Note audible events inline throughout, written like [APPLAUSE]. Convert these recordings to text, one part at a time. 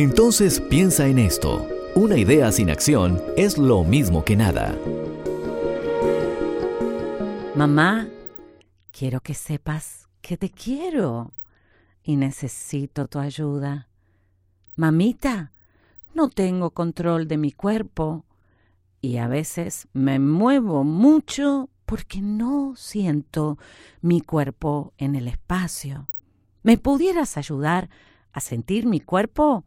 Entonces piensa en esto. Una idea sin acción es lo mismo que nada. Mamá, quiero que sepas que te quiero y necesito tu ayuda. Mamita, no tengo control de mi cuerpo y a veces me muevo mucho porque no siento mi cuerpo en el espacio. ¿Me pudieras ayudar a sentir mi cuerpo?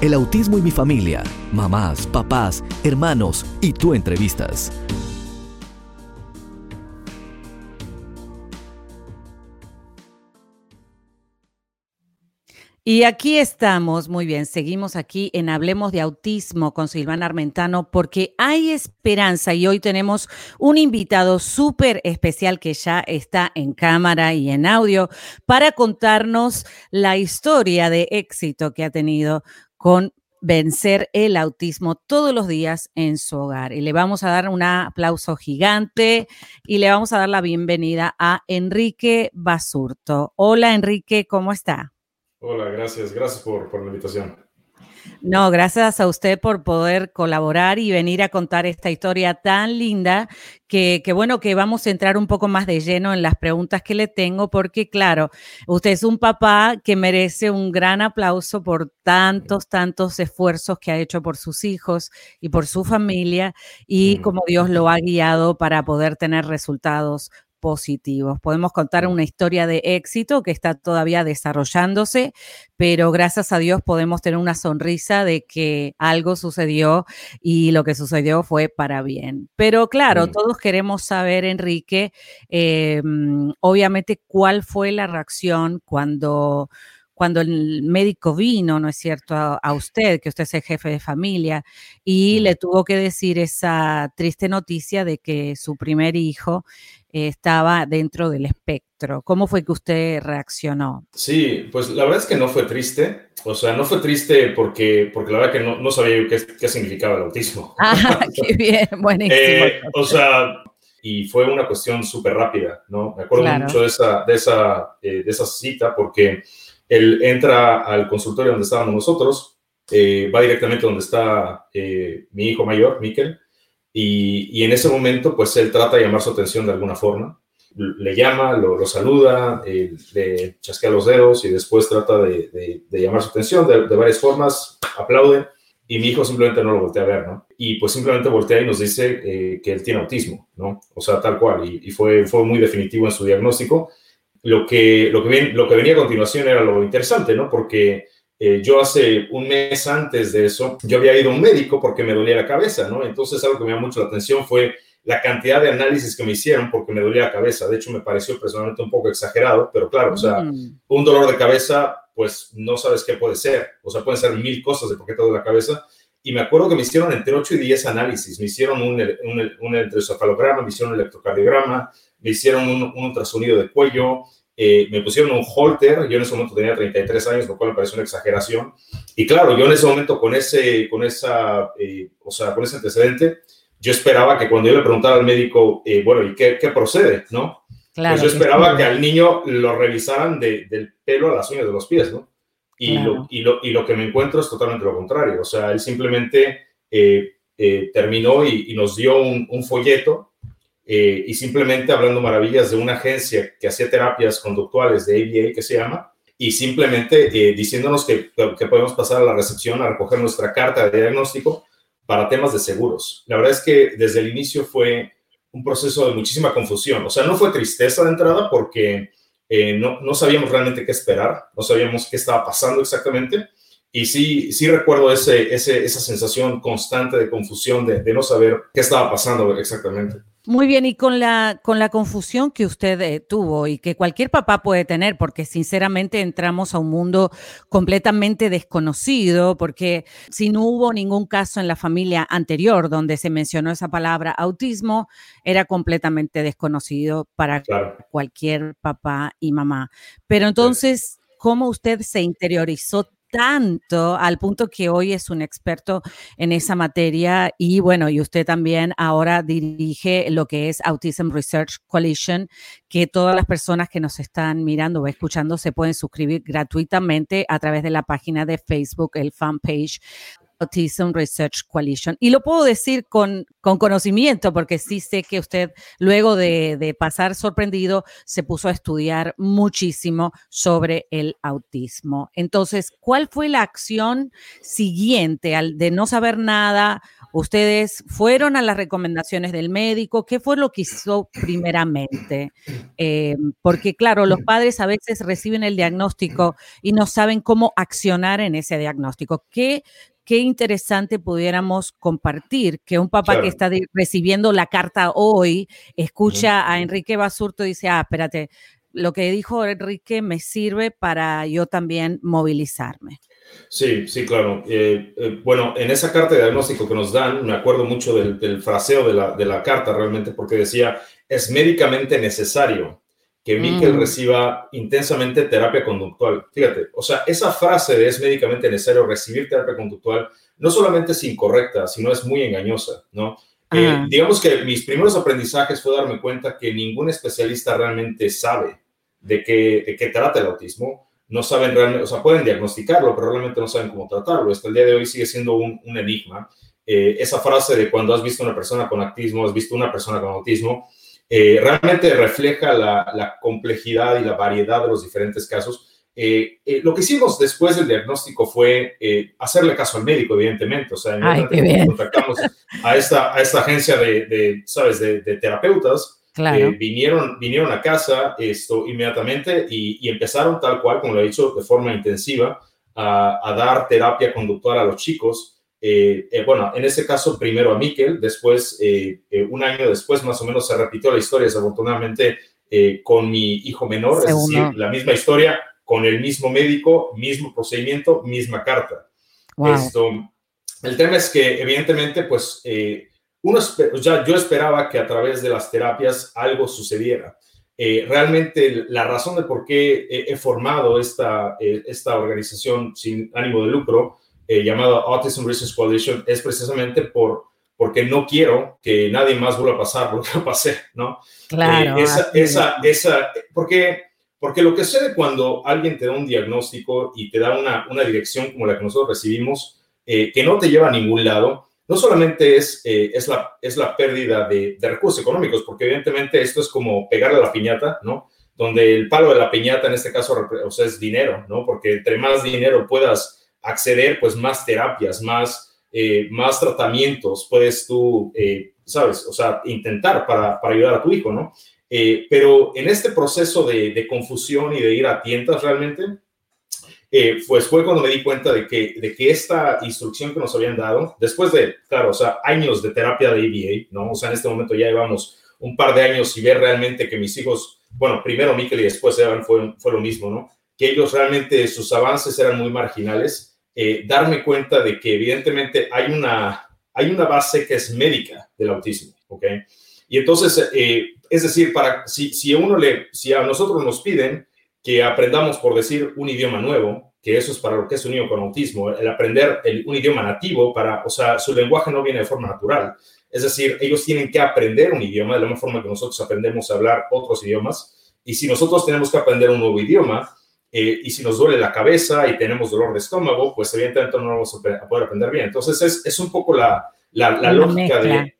El autismo y mi familia, mamás, papás, hermanos y tú entrevistas. Y aquí estamos, muy bien, seguimos aquí en Hablemos de Autismo con Silvana Armentano porque hay esperanza y hoy tenemos un invitado súper especial que ya está en cámara y en audio para contarnos la historia de éxito que ha tenido con vencer el autismo todos los días en su hogar. Y le vamos a dar un aplauso gigante y le vamos a dar la bienvenida a Enrique Basurto. Hola Enrique, ¿cómo está? Hola, gracias, gracias por, por la invitación. No, gracias a usted por poder colaborar y venir a contar esta historia tan linda que, bueno que vamos a entrar un poco más de lleno en las preguntas que le tengo porque claro, usted es un papá que merece un gran aplauso por tantos, tantos esfuerzos que ha hecho por sus hijos y por su familia y como Dios lo ha guiado para poder tener resultados positivos. Podemos contar una historia de éxito que está todavía desarrollándose, pero gracias a Dios podemos tener una sonrisa de que algo sucedió y lo que sucedió fue para bien. Pero claro, todos queremos saber, Enrique, em, obviamente, cuál fue la reacción cuando cuando el médico vino, ¿no es cierto?, a, usted, que usted es el jefe de familia, y le tuvo que decir esa triste noticia de que su primer hijo estaba dentro del espectro. ¿Cómo fue que usted reaccionó? Sí, pues la verdad es que no fue triste. O sea, no fue triste porque, porque la verdad que no, sabía qué, qué, significaba el autismo. [LAUGHS] Ah, qué [LAUGHS] bien, buenísimo. Eh, o sea, y fue una cuestión súper rápida, ¿no? Me acuerdo mucho de esa, de, esa, eh, de esa cita porque él entra al consultorio donde estábamos nosotros, eh, va directamente donde está mi hijo mayor, Miquel, y, en ese momento, pues él trata de llamar su atención de alguna forma. Le llama, lo, saluda, eh, le chasquea los dedos y después trata de, llamar su atención de, varias formas, aplaude y mi hijo simplemente no lo voltea a ver, ¿no? Y pues simplemente voltea y nos dice eh, que él tiene autismo, ¿no? O sea, tal cual. Y, fue, fue muy definitivo en su diagnóstico. Lo que, lo, que lo que venía a continuación era lo interesante, ¿no? Porque eh, yo hace un mes antes de eso, yo había ido a un médico porque me dolía la cabeza, ¿no? Entonces algo que me llamó mucho la atención fue la cantidad de análisis que me hicieron porque me dolía la cabeza. De hecho, me pareció personalmente un poco exagerado, pero claro, o sea, mm. un dolor de cabeza, pues no sabes qué puede ser. O sea, pueden ser mil cosas de por qué te duele la cabeza. Y me acuerdo que me hicieron entre 8 y 10 análisis. Me hicieron un, un, un me hicieron un electrocardiograma, me hicieron un, un ultrasonido de cuello, eh, me pusieron un holter, yo en ese momento tenía 33 años, lo cual me pareció una exageración. Y claro, yo en ese momento con ese, con esa, eh, o sea, con ese antecedente, yo esperaba que cuando yo le preguntara al médico, eh, bueno, ¿y qué, qué, procede? ¿No? Claro, pues yo esperaba que al niño lo revisaran de, del pelo a las uñas de los pies, ¿no? Y, lo, y, lo, y, lo, que me encuentro es totalmente lo contrario. O sea, él simplemente terminó y, y, nos dio un, un folleto eh, y simplemente hablando maravillas de una agencia que hacía terapias conductuales de ABA que se llama, y simplemente eh, diciéndonos que, que, podemos pasar a la recepción a recoger nuestra carta de diagnóstico para temas de seguros. La verdad es que desde el inicio fue un proceso de muchísima confusión. O sea, no fue tristeza de entrada porque eh, no, no, sabíamos realmente qué esperar, no sabíamos qué estaba pasando exactamente. Y sí, sí recuerdo ese, ese esa sensación constante de confusión, de, de no saber qué estaba pasando exactamente. Muy bien, y con la, con la confusión que usted eh, tuvo y que cualquier papá puede tener, porque sinceramente entramos a un mundo completamente desconocido, porque si no hubo ningún caso en la familia anterior donde se mencionó esa palabra autismo, era completamente desconocido para cualquier papá y mamá. Pero entonces, ¿cómo usted se interiorizó tanto al punto que hoy es un experto en esa materia y bueno, y usted también ahora dirige lo que es Autism Research Coalition, que todas las personas que nos están mirando o escuchando se pueden suscribir gratuitamente a través de la página de Facebook, el fanpage Autism Research Coalition. Y lo puedo decir con, con conocimiento, porque sí sé que usted, luego de, pasar sorprendido, se puso a estudiar muchísimo sobre el autismo. Entonces, ¿cuál fue la acción siguiente al de no saber nada? Ustedes fueron a las recomendaciones del médico. ¿Qué fue lo que hizo primeramente? Eh, porque, claro, los padres a veces reciben el diagnóstico y no saben cómo accionar en ese diagnóstico. ¿Qué qué interesante pudiéramos compartir que un papá que está recibiendo la carta hoy escucha a Enrique Basurto y dice, ah, espérate, lo que dijo Enrique me sirve para yo también movilizarme. Sí, sí, claro. Eh, eh, bueno, en esa carta de diagnóstico que nos dan, me acuerdo mucho del, fraseo de la, de la, carta realmente, porque decía, es médicamente necesario que Miquel mm. reciba intensamente terapia conductual. Fíjate, o sea, esa frase de es médicamente necesario recibir terapia conductual no solamente es incorrecta, sino es muy engañosa, ¿no? Eh, digamos que mis primeros aprendizajes fue darme cuenta que ningún especialista realmente sabe de qué, de qué trata el autismo. No saben realmente, o sea, pueden diagnosticarlo, pero realmente no saben cómo tratarlo. Hasta el día de hoy sigue siendo un, un enigma. Eh, esa frase de cuando has visto una persona con autismo, has visto una persona con autismo, eh, realmente refleja la, complejidad y la variedad de los diferentes casos. Eh, eh, lo que hicimos después del diagnóstico fue hacerle caso al médico, evidentemente. O sea, contactamos a esta, a esta agencia de, ¿sabes?, de, terapeutas. vinieron, vinieron a casa esto inmediatamente y, empezaron tal cual, como lo he dicho, de forma intensiva, a, a dar terapia conductual a los chicos. Eh, eh, bueno, en ese caso primero a Miquel, después, eh, un año después más o menos se repitió la historia, desafortunadamente, con mi hijo menor, es decir, la misma historia, con el mismo médico, mismo procedimiento, misma carta. Esto, el tema es que evidentemente, pues, uno, ya yo esperaba que a través de las terapias algo sucediera. realmente la razón de por qué he, he formado esta, esta organización sin ánimo de lucro eh, llamado Autism Research Coalition es precisamente por, porque no quiero que nadie más vuelva a pasar lo que [LAUGHS] pasé, ¿no? Claro. Eh, esa, esa, esa, porque, porque lo que sucede cuando alguien te da un diagnóstico y te da una, una dirección como la que nosotros recibimos, eh, que no te lleva a ningún lado, no solamente es, es, la, es la pérdida de, de, recursos económicos, porque evidentemente esto es como pegarle a la piñata, ¿no? Donde el palo de la piñata en este caso o sea, es dinero, ¿no? Porque entre más dinero puedas acceder pues más terapias, más, eh, más tratamientos puedes tú, eh, sabes, o sea, intentar para, para, ayudar a tu hijo, ¿no? Eh, pero en este proceso de, de, confusión y de ir a tientas realmente, pues fue cuando me di cuenta de que, de que esta instrucción que nos habían dado, después de, claro, o sea, años de terapia de ABA, ¿no? O sea, en este momento ya llevamos un par de años y ver realmente que mis hijos, bueno, primero Mikel y después Evan fue, fue lo mismo, ¿no? Que ellos realmente, sus avances eran muy marginales eh, darme cuenta de que evidentemente hay una, hay una base que es médica del autismo, ¿ok? Y entonces, eh, es decir, para, si, si, uno le, si a nosotros nos piden que aprendamos, por decir, un idioma nuevo, que eso es para lo que es un niño con autismo, el aprender un idioma nativo, para, o sea, su lenguaje no viene de forma natural. Es decir, ellos tienen que aprender un idioma de la misma forma que nosotros aprendemos a hablar otros idiomas. Y si nosotros tenemos que aprender un nuevo idioma, eh, y si nos duele la cabeza y tenemos dolor de estómago, pues evidentemente no vamos a poder aprender bien. Entonces es, es un poco la, la, lógica de...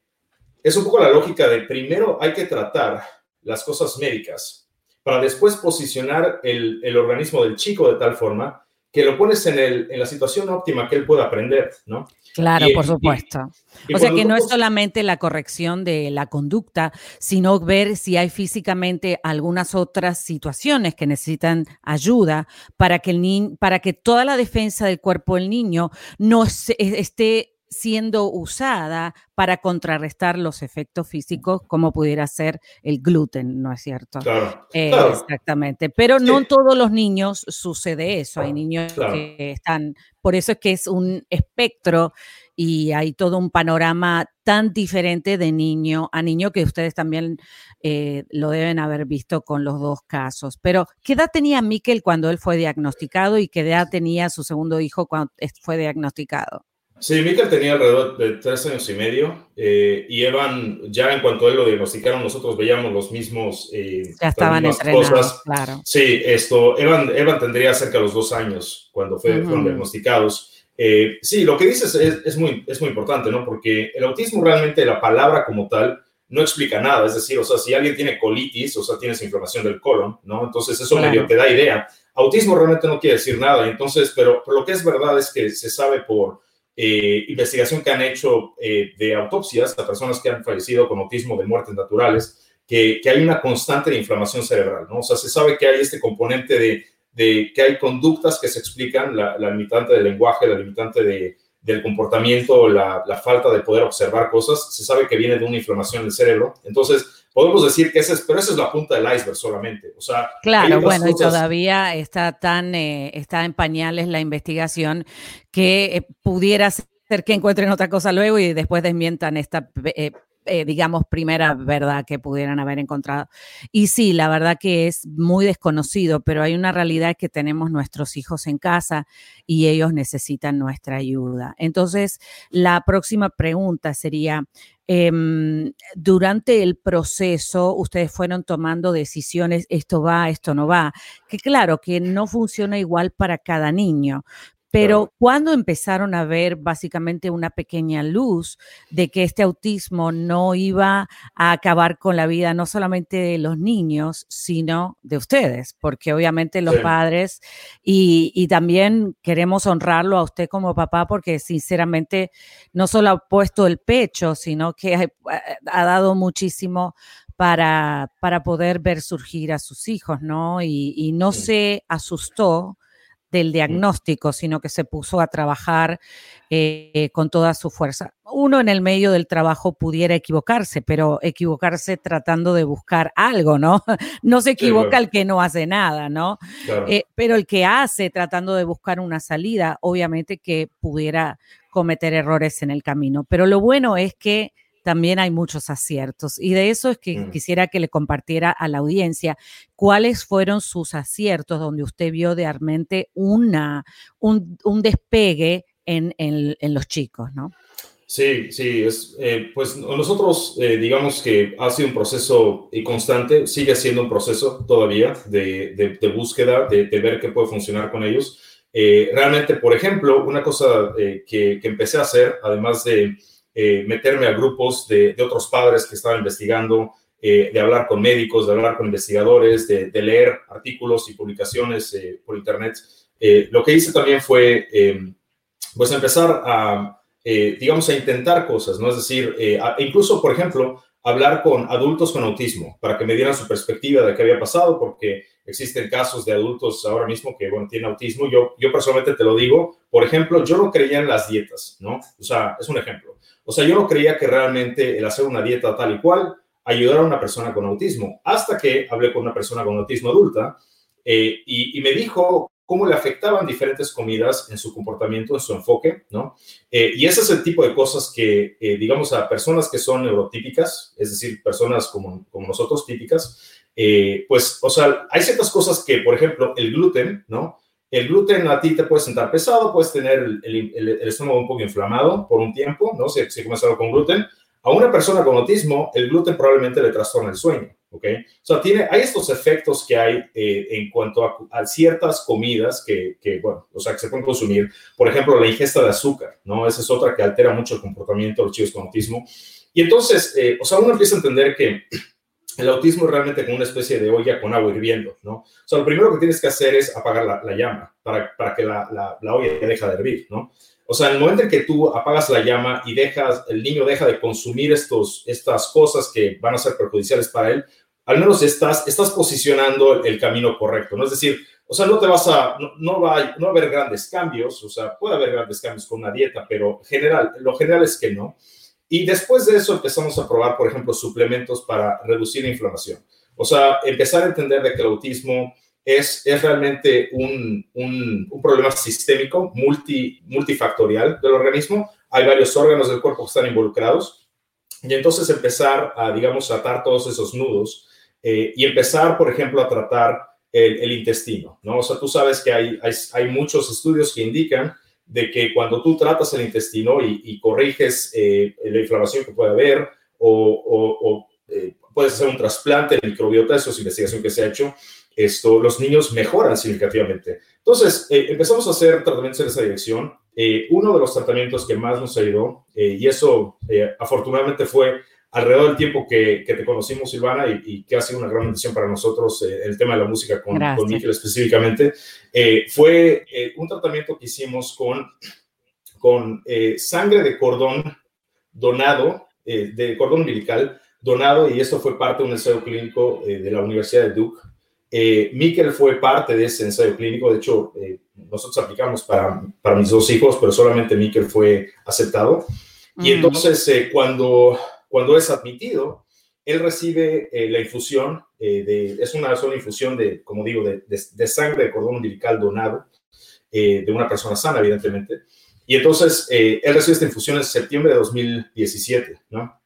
Es un poco la lógica de primero hay que tratar las cosas médicas para después posicionar el, el organismo del chico de tal forma que lo pones en, el, en la situación óptima que él pueda aprender, ¿no? Claro, por supuesto. o sea que no es solamente la corrección de la conducta, sino ver si hay físicamente algunas otras situaciones que necesitan ayuda para que, el para que toda la defensa del cuerpo del niño no esté siendo usada para contrarrestar los efectos físicos como pudiera ser el gluten, ¿no es cierto? Claro. Eh, exactamente. Pero no en todos los niños sucede eso. Hay niños que están, por eso es que es un espectro y hay todo un panorama tan diferente de niño a niño que ustedes también eh, lo deben haber visto con los dos casos. Pero, ¿qué edad tenía Miquel cuando él fue diagnosticado y qué edad tenía su segundo hijo cuando fue diagnosticado? Sí, Mikkel tenía alrededor de tres años y medio eh, y Evan, ya en cuanto a él lo diagnosticaron, nosotros veíamos los mismos. Eh, ya estaban entrenados, claro. Sí, esto, Evan, Evan tendría cerca de los dos años cuando fue, fueron diagnosticados. Eh, sí, lo que dices es, es, muy, es muy importante, ¿no? Porque el autismo realmente, la palabra como tal, no explica nada. Es decir, o sea, si alguien tiene colitis, o sea, tienes inflamación del colon, ¿no? Entonces eso medio te da idea. Autismo realmente no quiere decir nada. Entonces, pero, pero lo que es verdad es que se sabe por eh, investigación que han hecho eh, de autopsias a personas que han fallecido con autismo de muertes naturales, que, hay una constante de inflamación cerebral, ¿no? O sea, se sabe que hay este componente de, que hay conductas que se explican, la, limitante del lenguaje, la limitante de, del comportamiento, la, falta de poder observar cosas, se sabe que viene de una inflamación del cerebro. Entonces, podemos decir que esa es, pero esa es la punta del iceberg solamente. O sea, claro, bueno, y todavía está tan, eh, está en pañales la investigación que eh, pudiera ser que encuentren otra cosa luego y después desmientan esta eh, eh, digamos, primera verdad que pudieran haber encontrado. Y sí, la verdad que es muy desconocido, pero hay una realidad que tenemos nuestros hijos en casa y ellos necesitan nuestra ayuda. Entonces, la próxima pregunta sería, em, durante el proceso, ustedes fueron tomando decisiones, esto va, esto no va, que claro, que no funciona igual para cada niño, pero cuando empezaron a ver básicamente una pequeña luz de que este autismo no iba a acabar con la vida no solamente de los niños, sino de ustedes, porque obviamente los padres y, y, también queremos honrarlo a usted como papá porque sinceramente no solo ha puesto el pecho, sino que ha, ha dado muchísimo para, para poder ver surgir a sus hijos, ¿no? Y, y no se asustó del diagnóstico, sino que se puso a trabajar eh, con toda su fuerza. Uno en el medio del trabajo pudiera equivocarse, pero equivocarse tratando de buscar algo, ¿no? [LAUGHS] No se equivoca el que no hace nada, ¿no? Eh, pero el que hace tratando de buscar una salida, obviamente que pudiera cometer errores en el camino. Pero lo bueno es que también hay muchos aciertos. Y de eso es que mm. quisiera que le compartiera a la audiencia cuáles fueron sus aciertos donde usted vio realmente una, un, despegue en, los chicos, ¿no? Sí, sí, es, eh, pues nosotros eh, digamos que ha sido un proceso constante, sigue siendo un proceso todavía de, búsqueda, de, ver qué puede funcionar con ellos. Eh, realmente, por ejemplo, una cosa que, que, empecé a hacer, además de eh, meterme a grupos de, otros padres que estaban investigando, eh, de hablar con médicos, de hablar con investigadores, de, leer artículos y publicaciones eh, por Internet. lo que hice también fue, pues, empezar a, digamos, a intentar cosas, ¿no? Es decir, incluso, por ejemplo, hablar con adultos con autismo para que me dieran su perspectiva de qué había pasado, porque existen casos de adultos ahora mismo que, bueno, tienen autismo. Yo, yo personalmente te lo digo, por ejemplo, yo no creía en las dietas, ¿no? O sea, es un ejemplo. O sea, yo no creía que realmente el hacer una dieta tal y cual ayudara a una persona con autismo, hasta que hablé con una persona con autismo adulta eh, y, me dijo cómo le afectaban diferentes comidas en su comportamiento, en su enfoque, ¿no? Eh, y ese es el tipo de cosas que, eh, digamos, a personas que son neurotípicas, es decir, personas como, como nosotros típicas, pues, o sea, hay ciertas cosas que, por ejemplo, el gluten, ¿no? El gluten a ti te puede sentar pesado, puedes tener el, estómago un poco inflamado por un tiempo, ¿no? Si, si comes algo con gluten. A una persona con autismo, el gluten probablemente le trastorna el sueño, ¿ok? O sea, tiene, hay estos efectos que hay eh, en cuanto a, ciertas comidas que, que, bueno, o sea, que se pueden consumir. Por ejemplo, la ingesta de azúcar, ¿no? Esa es otra que altera mucho el comportamiento de los chicos con autismo. Y entonces, eh, o sea, uno empieza a entender que el autismo es realmente como una especie de olla con agua hirviendo, ¿no? O sea, lo primero que tienes que hacer es apagar la, llama para, para que la, la, la, olla deje de hervir, ¿no? O sea, en el momento en que tú apagas la llama y dejas, el niño deja de consumir estos, estas cosas que van a ser perjudiciales para él, al menos estás, estás posicionando el camino correcto, ¿no? Es decir, o sea, no te vas a, no, va, a, no haber grandes cambios, o sea, puede haber grandes cambios con una dieta, pero general, lo general es que no. Y después de eso empezamos a probar, por ejemplo, suplementos para reducir la inflamación. O sea, empezar a entender de que el autismo es, es realmente un, un, problema sistémico, multi, multifactorial del organismo. Hay varios órganos del cuerpo que están involucrados. Y entonces empezar a, digamos, atar todos esos nudos eh, y empezar, por ejemplo, a tratar el, intestino, ¿no? O sea, tú sabes que hay, hay, hay muchos estudios que indican de que cuando tú tratas el intestino y, corriges eh, la inflamación que puede haber o, eh, puedes hacer un trasplante de microbiota, eso es investigación que se ha hecho, esto, los niños mejoran significativamente. Entonces, eh, empezamos a hacer tratamientos en esa dirección. uno de los tratamientos que más nos ayudó, y eso afortunadamente fue alrededor del tiempo que, te conocimos, Silvana, y, que ha sido una gran bendición para nosotros eh, el tema de la música con, con específicamente, eh, fue eh, un tratamiento que hicimos con, con sangre de cordón donado, de cordón umbilical donado, y esto fue parte de un ensayo clínico de la Universidad de Duke. Miquel fue parte de ese ensayo clínico, de hecho, nosotros aplicamos para, para mis dos hijos, pero solamente Miquel fue aceptado. Y entonces, cuando cuando es admitido, él recibe eh, la infusión, eh, de, es una sola infusión de, como digo, de, sangre de cordón umbilical donado eh, de una persona sana, evidentemente. Y entonces él recibe esta infusión en septiembre de 2017, ¿no?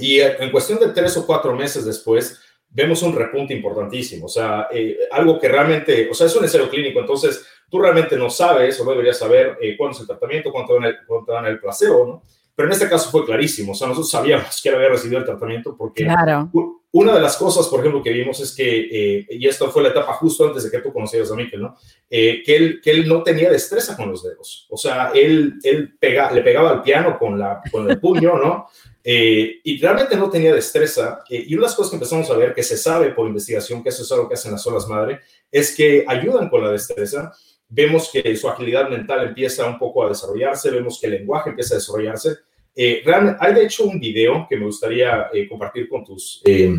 Y en cuestión de tres o cuatro meses después, vemos un repunte importantísimo, o sea, algo que realmente, o sea, es un ensayo clínico, entonces tú realmente no sabes o no deberías saber cuándo es el tratamiento, cuánto dan el, cuánto dan el placebo, ¿no? Pero en este caso fue clarísimo, o sea, nosotros sabíamos que él había recibido el tratamiento porque una de las cosas, por ejemplo, que vimos es que, eh, y esto fue la etapa justo antes de que tú conocieras a Miquel, ¿no? Eh, que, él, que él no tenía destreza con los dedos, o sea, él, él pega, le pegaba al piano con, la, con el puño, ¿no? [LAUGHS] Eh, y realmente no tenía destreza. y una de las cosas que empezamos a ver, que se sabe por investigación, que eso es algo que hacen las olas madre, es que ayudan con la destreza vemos que su agilidad mental empieza un poco a desarrollarse, vemos que el lenguaje empieza a desarrollarse. Eh, hay de hecho un video que me gustaría eh, compartir con tus eh,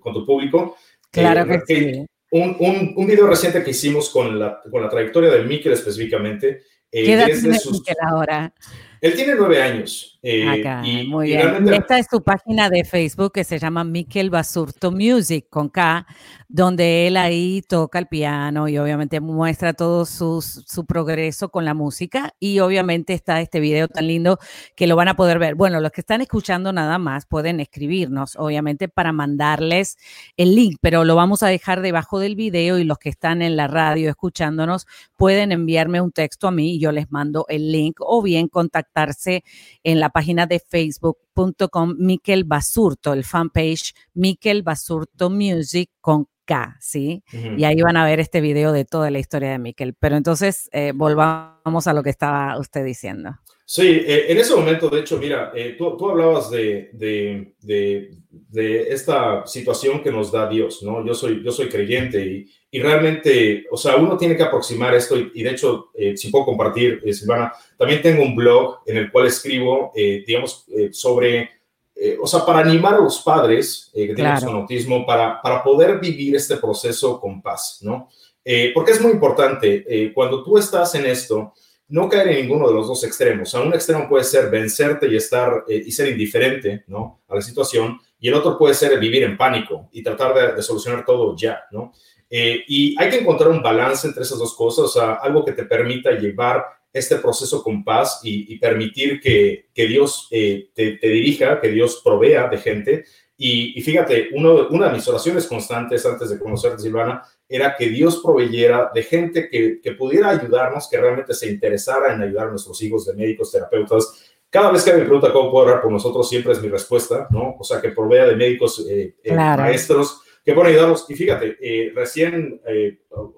con tu público. Claro que sí. Un, un, un, video reciente que hicimos con la, con la trayectoria del Mikel específicamente. ¿Qué edad tiene Mikel ahora? Él tiene nueve años. Eh, y, muy bien. Esta es su página de Facebook que se llama Miquel Basurto Music con K, donde él ahí toca el piano y obviamente muestra todo su, su, progreso con la música. Y obviamente está este video tan lindo que lo van a poder ver. Bueno, los que están escuchando nada más pueden escribirnos, obviamente, para mandarles el link, pero lo vamos a dejar debajo del video y los que están en la radio escuchándonos pueden enviarme un texto a mí y yo les mando el link o bien contactarse en la página de facebook.com Miquel Basurto, el fanpage Miquel Basurto Music con K, ¿sí? Y ahí van a ver este video de toda la historia de Miquel. Pero entonces eh, volvamos a lo que estaba usted diciendo. Sí, eh, en ese momento, de hecho, mira, eh, tú, tú, hablabas de, de, de, esta situación que nos da Dios, ¿no? Yo soy, yo soy creyente y, y realmente, o sea, uno tiene que aproximar esto y, de hecho, eh, si puedo compartir, Silvana, también tengo un blog en el cual escribo, digamos, sobre, o sea, para animar a los padres que tienen su autismo para, para poder vivir este proceso con paz, ¿no? porque es muy importante, cuando tú estás en esto, no caer en ninguno de los dos extremos. O sea, un extremo puede ser vencerte y estar eh, y ser indiferente, ¿no? A la situación, y el otro puede ser vivir en pánico y tratar de, solucionar todo ya, ¿no? Eh, y hay que encontrar un balance entre esas dos cosas, o sea, algo que te permita llevar este proceso con paz y, permitir que, que Dios eh, te, dirija, que Dios provea de gente. Y, fíjate, uno, una de mis oraciones constantes antes de conocerte, Silvana, era que Dios proveyera de gente que, que, pudiera ayudarnos, que realmente se interesara en ayudar a nuestros hijos, de médicos, terapeutas. Cada vez que me pregunta cómo puedo orar por nosotros, siempre es mi respuesta, ¿no? O sea, que provea de médicos, eh, eh, maestros, que puedan ayudarnos. Y fíjate, eh, recién,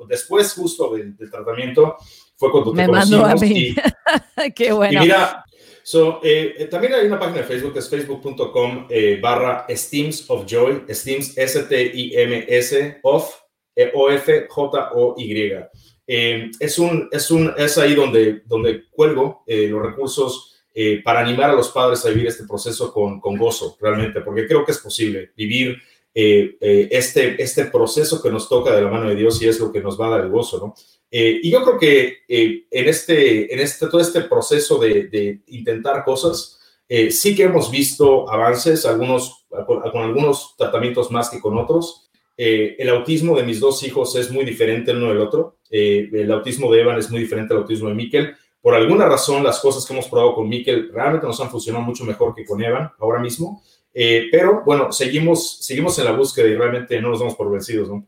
después justo del, tratamiento, fue cuando te me. Mandó a mí. [LAUGHS] Qué bueno. Y mira, So, también hay una página de Facebook que es facebook.com barra Steams of Joy, Steams S-T-I-M-S of O-F-J-O-Y. es, un, es, un, es ahí donde, donde cuelgo los recursos para animar a los padres a vivir este proceso con, con gozo, realmente, porque creo que es posible vivir eh, eh, este, este proceso que nos toca de la mano de Dios y es lo que nos va a dar el gozo, ¿no? Eh, y yo creo que en, este, en este, todo este proceso de, de intentar cosas, sí que hemos visto avances, algunos, con, algunos tratamientos más que con otros. El autismo de mis dos hijos es muy diferente el uno del otro. el autismo de Evan es muy diferente al autismo de Mikkel. Por alguna razón, las cosas que hemos probado con Mikkel realmente nos han funcionado mucho mejor que con Evan ahora mismo. Eh, pero bueno, seguimos, seguimos en la búsqueda y realmente no nos damos por vencidos, ¿no?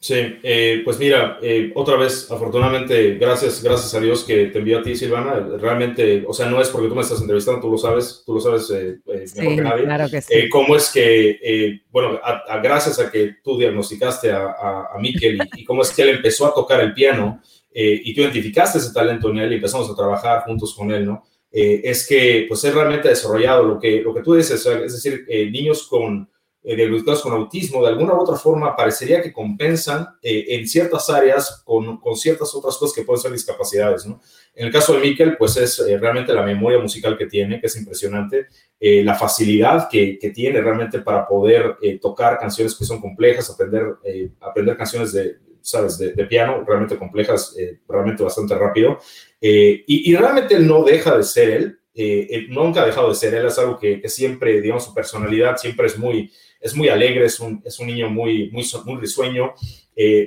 Sí, eh, pues mira, eh, otra vez, afortunadamente, gracias, gracias a Dios que te envió a ti, Silvana. Realmente, o sea, no es porque tú me estás entrevistando, tú lo sabes, tú lo sabes mejor que nadie. Claro que sí. ¿Cómo es que, bueno, gracias a que tú diagnosticaste a, a, a Miquel y, cómo es que él empezó a tocar el piano y tú identificaste ese talento en él y empezamos a trabajar juntos con él, ¿no? Eh, es que pues es realmente desarrollado lo que, lo que tú dices, es decir, eh, niños con, eh, con autismo de alguna u otra forma parecería que compensan eh, en ciertas áreas con, con, ciertas otras cosas que pueden ser discapacidades, ¿no? En el caso de Mikkel, pues es realmente la memoria musical que tiene, que es impresionante, la facilidad que, que, tiene realmente para poder tocar canciones que son complejas, aprender, aprender canciones de, sabes, de, piano, realmente complejas, eh, realmente bastante rápido. Eh, y, realmente él no deja de ser él, eh, él nunca ha dejado de ser él, es algo que, siempre, digamos, su personalidad siempre es muy, es muy alegre, es un, es un niño muy, muy, muy risueño,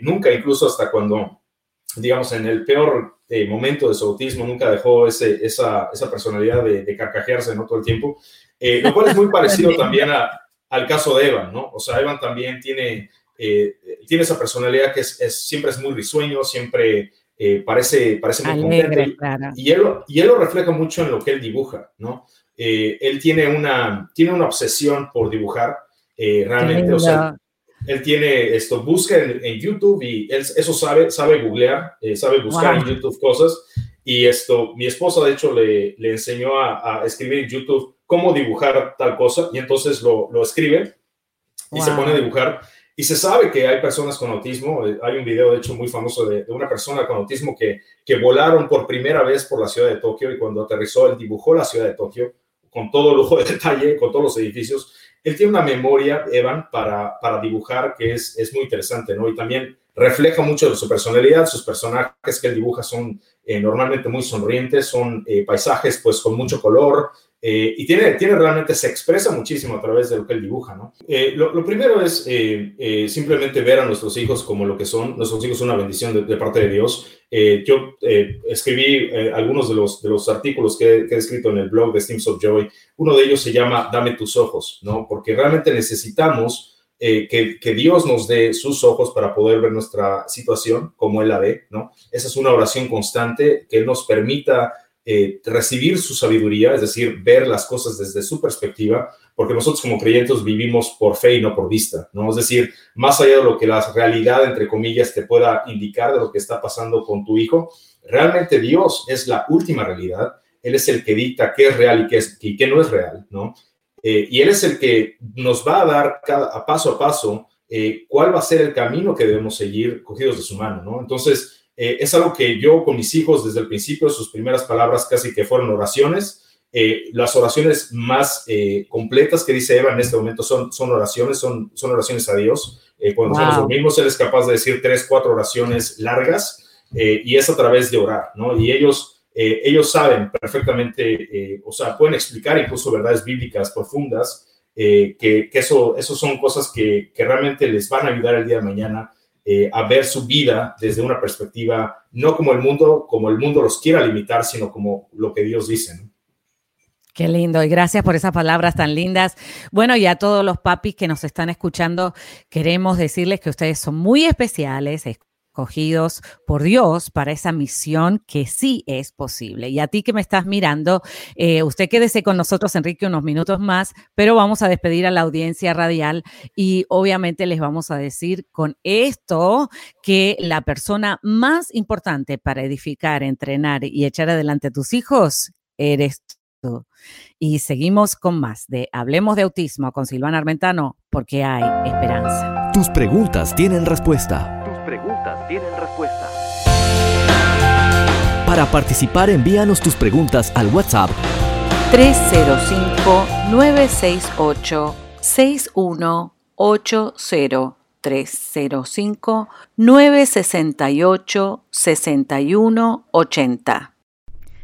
nunca incluso hasta cuando, digamos, en el peor momento de su autismo, nunca dejó ese, esa, esa personalidad de, de carcajearse ¿no? todo el tiempo, lo cual es muy parecido también a, al caso de Evan, ¿no? O sea, Evan también tiene eh, tiene esa personalidad que es, siempre es muy risueño, siempre eh, parece, parece muy contento. Y, él, y él lo refleja mucho en lo que él dibuja, ¿no? Eh, él tiene una, tiene una obsesión por dibujar, realmente, o sea, él tiene esto, busca en, YouTube y él eso sabe, sabe googlear, sabe buscar en YouTube cosas. Y esto, mi esposa de hecho le, le enseñó a, escribir en YouTube cómo dibujar tal cosa y entonces lo, lo escribe y se pone a dibujar y se sabe que hay personas con autismo. Eh, hay un video, de hecho, muy famoso de, una persona con autismo que, que volaron por primera vez por la ciudad de Tokio y cuando aterrizó, él dibujó la ciudad de Tokio con todo lujo de [LAUGHS] detalle, con todos los edificios. Él tiene una memoria, Evan, para, para dibujar que es, es muy interesante, ¿no? Y también refleja mucho de su personalidad. Sus personajes que él dibuja son eh, normalmente muy sonrientes, son eh, paisajes pues con mucho color, eh, y tiene, tiene realmente, se expresa muchísimo a través de lo que él dibuja, ¿no? Eh, lo, primero es eh, simplemente ver a nuestros hijos como lo que son. Nuestros hijos son una bendición de, parte de Dios. yo escribí algunos de los, de los artículos que, he escrito en el blog de Steams of Joy. Uno de ellos se llama Dame tus ojos, ¿no? Porque realmente necesitamos que, que, Dios nos dé sus ojos para poder ver nuestra situación como Él la ve, ¿no? Esa es una oración constante que Él nos permita eh, recibir su sabiduría, es decir, ver las cosas desde su perspectiva, porque nosotros como creyentes vivimos por fe y no por vista, ¿no? Es decir, más allá de lo que la realidad, entre comillas, te pueda indicar de lo que está pasando con tu hijo, realmente Dios es la última realidad, Él es el que dicta qué es real y qué, y qué no es real, ¿no? Eh, y Él es el que nos va a dar cada, a paso a paso eh, cuál va a ser el camino que debemos seguir cogidos de su mano, ¿no? Entonces, eh, es algo que yo con mis hijos desde el principio, sus primeras palabras casi que fueron oraciones. Las oraciones más completas que dice Eva en este momento son, son oraciones, son, son oraciones a Dios. cuando nosotros dormimos, Él es capaz de decir tres, cuatro oraciones largas y es a través de orar, ¿no? Y ellos, ellos saben perfectamente, o sea, pueden explicar incluso verdades bíblicas profundas, que, que, eso, eso son cosas que, que realmente les van a ayudar el día de mañana eh, a ver su vida desde una perspectiva, no como el mundo, como el mundo los quiera limitar, sino como lo que Dios dice. Qué lindo y gracias por esas palabras tan lindas. Bueno, y a todos los papis que nos están escuchando, queremos decirles que ustedes son muy especiales, cogidos por Dios para esa misión que sí es posible. Y a ti que me estás mirando, eh, usted quédese con nosotros, Enrique, unos minutos más, pero vamos a despedir a la audiencia radial y obviamente les vamos a decir con esto que la persona más importante para edificar, entrenar y echar adelante a tus hijos eres Y seguimos con más de Hablemos de Autismo con Silvana Armentano, porque hay esperanza. Tus preguntas tienen respuesta. Para participar, envíanos tus preguntas al WhatsApp 305-968-6180. 305-968-6180.